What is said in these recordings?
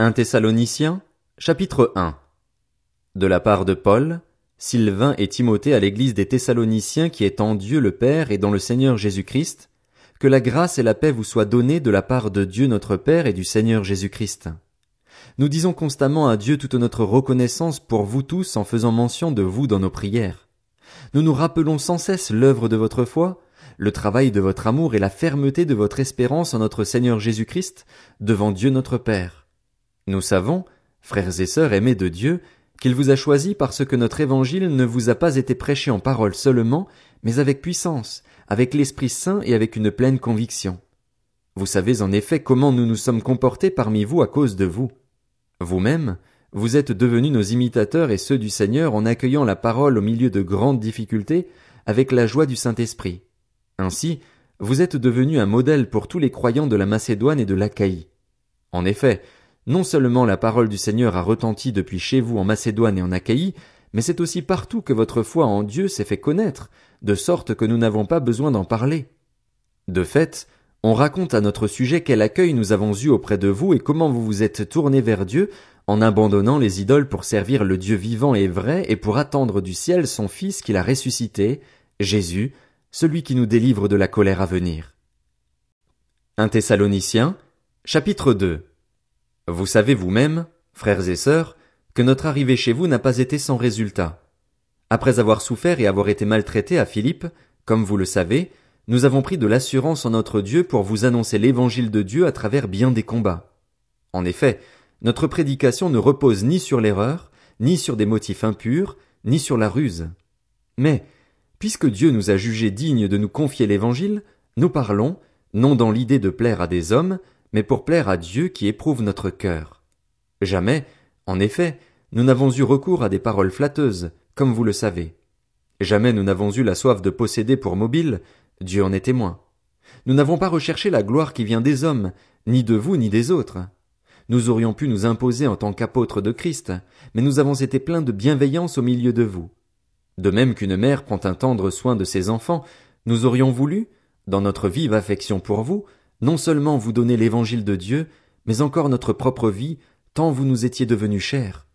1 Thessaloniciens, chapitre 1 De la part de Paul, Sylvain et Timothée à l'église des Thessaloniciens qui est en Dieu le Père et dans le Seigneur Jésus-Christ, que la grâce et la paix vous soient données de la part de Dieu notre Père et du Seigneur Jésus-Christ. Nous disons constamment à Dieu toute notre reconnaissance pour vous tous en faisant mention de vous dans nos prières. Nous nous rappelons sans cesse l'œuvre de votre foi, le travail de votre amour et la fermeté de votre espérance en notre Seigneur Jésus-Christ devant Dieu notre Père. Nous savons, frères et sœurs aimés de Dieu, qu'il vous a choisi parce que notre évangile ne vous a pas été prêché en parole seulement, mais avec puissance, avec l'Esprit Saint et avec une pleine conviction. Vous savez en effet comment nous nous sommes comportés parmi vous à cause de vous. Vous-même, vous êtes devenus nos imitateurs et ceux du Seigneur en accueillant la parole au milieu de grandes difficultés avec la joie du Saint-Esprit. Ainsi, vous êtes devenus un modèle pour tous les croyants de la Macédoine et de l'Achaïe. En effet, non seulement la parole du Seigneur a retenti depuis chez vous en Macédoine et en Achaïe, mais c'est aussi partout que votre foi en Dieu s'est fait connaître, de sorte que nous n'avons pas besoin d'en parler. De fait, on raconte à notre sujet quel accueil nous avons eu auprès de vous et comment vous vous êtes tournés vers Dieu en abandonnant les idoles pour servir le Dieu vivant et vrai et pour attendre du ciel son Fils qu'il a ressuscité, Jésus, celui qui nous délivre de la colère à venir. Un Thessalonicien, chapitre 2. Vous savez vous-même, frères et sœurs, que notre arrivée chez vous n'a pas été sans résultat. Après avoir souffert et avoir été maltraités à Philippe, comme vous le savez, nous avons pris de l'assurance en notre Dieu pour vous annoncer l'évangile de Dieu à travers bien des combats. En effet, notre prédication ne repose ni sur l'erreur, ni sur des motifs impurs, ni sur la ruse. Mais, Puisque Dieu nous a jugés dignes de nous confier l'Évangile, nous parlons, non dans l'idée de plaire à des hommes, mais pour plaire à Dieu qui éprouve notre cœur. Jamais, en effet, nous n'avons eu recours à des paroles flatteuses, comme vous le savez. Jamais nous n'avons eu la soif de posséder pour mobile, Dieu en est témoin. Nous n'avons pas recherché la gloire qui vient des hommes, ni de vous ni des autres. Nous aurions pu nous imposer en tant qu'apôtres de Christ, mais nous avons été pleins de bienveillance au milieu de vous. De même qu'une mère prend un tendre soin de ses enfants, nous aurions voulu, dans notre vive affection pour vous, non seulement vous donner l'évangile de Dieu, mais encore notre propre vie, tant vous nous étiez devenus chers.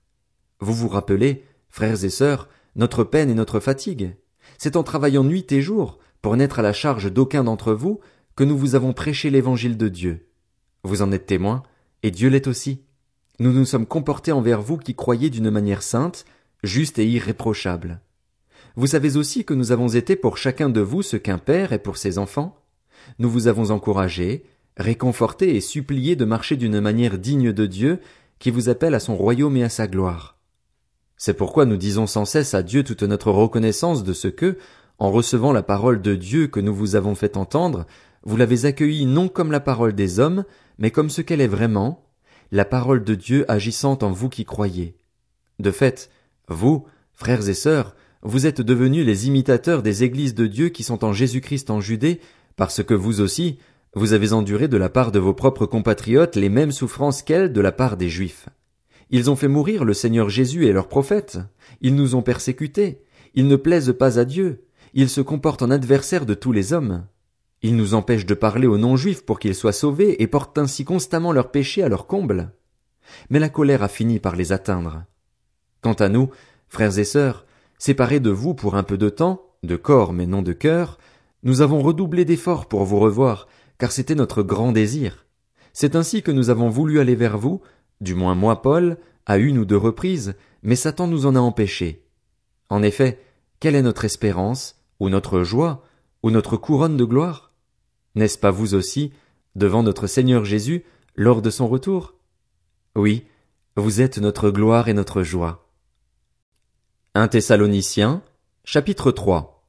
Vous vous rappelez, frères et sœurs, notre peine et notre fatigue. C'est en travaillant nuit et jour, pour n'être à la charge d'aucun d'entre vous, que nous vous avons prêché l'évangile de Dieu. Vous en êtes témoins, et Dieu l'est aussi. Nous nous sommes comportés envers vous qui croyez d'une manière sainte, juste et irréprochable. Vous savez aussi que nous avons été pour chacun de vous ce qu'un père est pour ses enfants. Nous vous avons encouragé, réconforté et supplié de marcher d'une manière digne de Dieu, qui vous appelle à son royaume et à sa gloire. C'est pourquoi nous disons sans cesse à Dieu toute notre reconnaissance de ce que, en recevant la parole de Dieu que nous vous avons fait entendre, vous l'avez accueillie non comme la parole des hommes, mais comme ce qu'elle est vraiment, la parole de Dieu agissant en vous qui croyez. De fait, vous, frères et sœurs, vous êtes devenus les imitateurs des églises de Dieu qui sont en Jésus-Christ en Judée, parce que vous aussi, vous avez enduré de la part de vos propres compatriotes les mêmes souffrances qu'elles de la part des Juifs. Ils ont fait mourir le Seigneur Jésus et leurs prophètes. Ils nous ont persécutés. Ils ne plaisent pas à Dieu. Ils se comportent en adversaires de tous les hommes. Ils nous empêchent de parler aux non-juifs pour qu'ils soient sauvés et portent ainsi constamment leurs péchés à leur comble. Mais la colère a fini par les atteindre. Quant à nous, frères et sœurs, Séparés de vous pour un peu de temps, de corps mais non de cœur, nous avons redoublé d'efforts pour vous revoir, car c'était notre grand désir. C'est ainsi que nous avons voulu aller vers vous, du moins moi Paul, à une ou deux reprises, mais Satan nous en a empêchés. En effet, quelle est notre espérance, ou notre joie, ou notre couronne de gloire? N'est-ce pas vous aussi, devant notre Seigneur Jésus, lors de son retour? Oui, vous êtes notre gloire et notre joie. 1 Thessaloniciens, chapitre 3.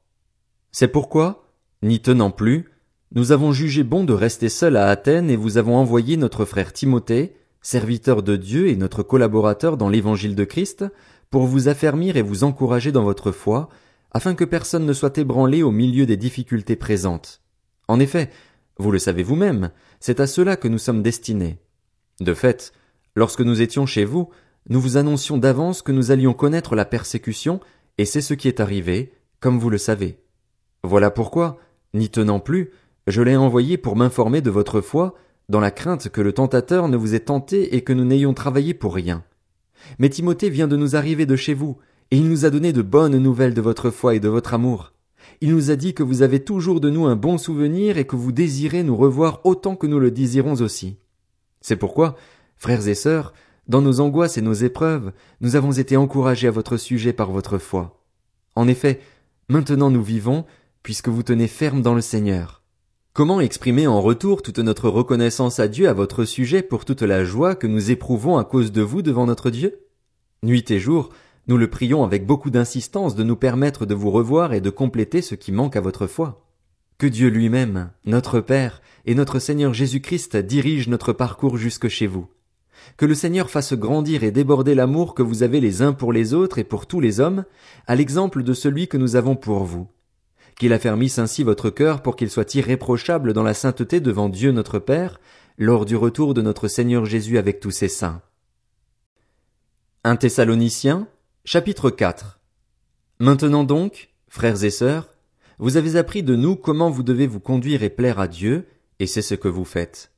C'est pourquoi, n'y tenant plus, nous avons jugé bon de rester seuls à Athènes et vous avons envoyé notre frère Timothée, serviteur de Dieu et notre collaborateur dans l'évangile de Christ, pour vous affermir et vous encourager dans votre foi, afin que personne ne soit ébranlé au milieu des difficultés présentes. En effet, vous le savez vous-même, c'est à cela que nous sommes destinés. De fait, lorsque nous étions chez vous, nous vous annoncions d'avance que nous allions connaître la persécution, et c'est ce qui est arrivé, comme vous le savez. Voilà pourquoi, n'y tenant plus, je l'ai envoyé pour m'informer de votre foi, dans la crainte que le tentateur ne vous ait tenté et que nous n'ayons travaillé pour rien. Mais Timothée vient de nous arriver de chez vous, et il nous a donné de bonnes nouvelles de votre foi et de votre amour. Il nous a dit que vous avez toujours de nous un bon souvenir et que vous désirez nous revoir autant que nous le désirons aussi. C'est pourquoi, frères et sœurs, dans nos angoisses et nos épreuves, nous avons été encouragés à votre sujet par votre foi. En effet, maintenant nous vivons, puisque vous tenez ferme dans le Seigneur. Comment exprimer en retour toute notre reconnaissance à Dieu à votre sujet pour toute la joie que nous éprouvons à cause de vous devant notre Dieu? Nuit et jour, nous le prions avec beaucoup d'insistance de nous permettre de vous revoir et de compléter ce qui manque à votre foi. Que Dieu lui-même, notre Père, et notre Seigneur Jésus-Christ dirigent notre parcours jusque chez vous. Que le Seigneur fasse grandir et déborder l'amour que vous avez les uns pour les autres et pour tous les hommes, à l'exemple de celui que nous avons pour vous. Qu'il affermisse ainsi votre cœur pour qu'il soit irréprochable dans la sainteté devant Dieu notre Père, lors du retour de notre Seigneur Jésus avec tous ses saints. Un Thessaloniciens, chapitre 4. Maintenant donc, frères et sœurs, vous avez appris de nous comment vous devez vous conduire et plaire à Dieu, et c'est ce que vous faites.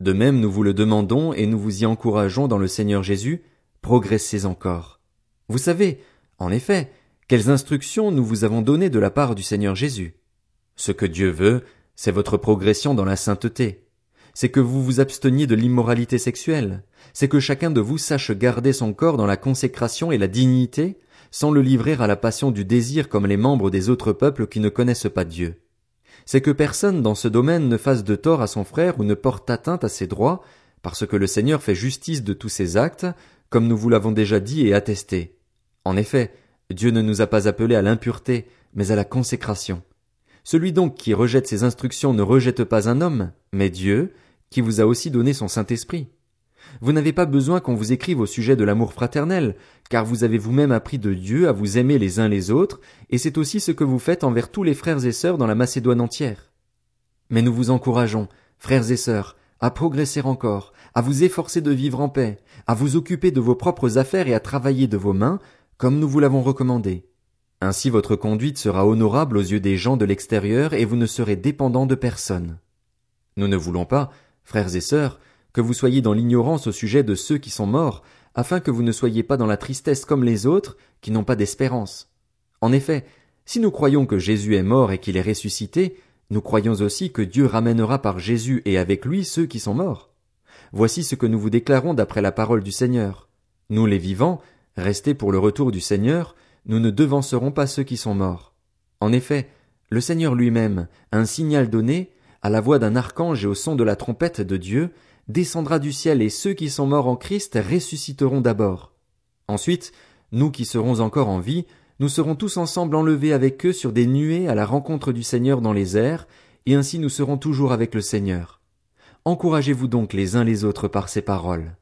De même nous vous le demandons et nous vous y encourageons dans le Seigneur Jésus, progressez encore. Vous savez, en effet, quelles instructions nous vous avons données de la part du Seigneur Jésus? Ce que Dieu veut, c'est votre progression dans la sainteté. C'est que vous vous absteniez de l'immoralité sexuelle. C'est que chacun de vous sache garder son corps dans la consécration et la dignité, sans le livrer à la passion du désir comme les membres des autres peuples qui ne connaissent pas Dieu c'est que personne dans ce domaine ne fasse de tort à son frère ou ne porte atteinte à ses droits, parce que le Seigneur fait justice de tous ses actes, comme nous vous l'avons déjà dit et attesté. En effet, Dieu ne nous a pas appelés à l'impureté, mais à la consécration. Celui donc qui rejette ses instructions ne rejette pas un homme, mais Dieu, qui vous a aussi donné son Saint-Esprit. Vous n'avez pas besoin qu'on vous écrive au sujet de l'amour fraternel, car vous avez vous-même appris de Dieu à vous aimer les uns les autres, et c'est aussi ce que vous faites envers tous les frères et sœurs dans la Macédoine entière. Mais nous vous encourageons, frères et sœurs, à progresser encore, à vous efforcer de vivre en paix, à vous occuper de vos propres affaires et à travailler de vos mains, comme nous vous l'avons recommandé. Ainsi votre conduite sera honorable aux yeux des gens de l'extérieur et vous ne serez dépendant de personne. Nous ne voulons pas, frères et sœurs, que vous soyez dans l'ignorance au sujet de ceux qui sont morts, afin que vous ne soyez pas dans la tristesse comme les autres, qui n'ont pas d'espérance. En effet, si nous croyons que Jésus est mort et qu'il est ressuscité, nous croyons aussi que Dieu ramènera par Jésus et avec lui ceux qui sont morts. Voici ce que nous vous déclarons d'après la parole du Seigneur. Nous les vivants, restés pour le retour du Seigneur, nous ne devancerons pas ceux qui sont morts. En effet, le Seigneur lui-même, un signal donné, à la voix d'un archange et au son de la trompette de Dieu, descendra du ciel et ceux qui sont morts en Christ ressusciteront d'abord. Ensuite, nous qui serons encore en vie, nous serons tous ensemble enlevés avec eux sur des nuées à la rencontre du Seigneur dans les airs, et ainsi nous serons toujours avec le Seigneur. Encouragez-vous donc les uns les autres par ces paroles.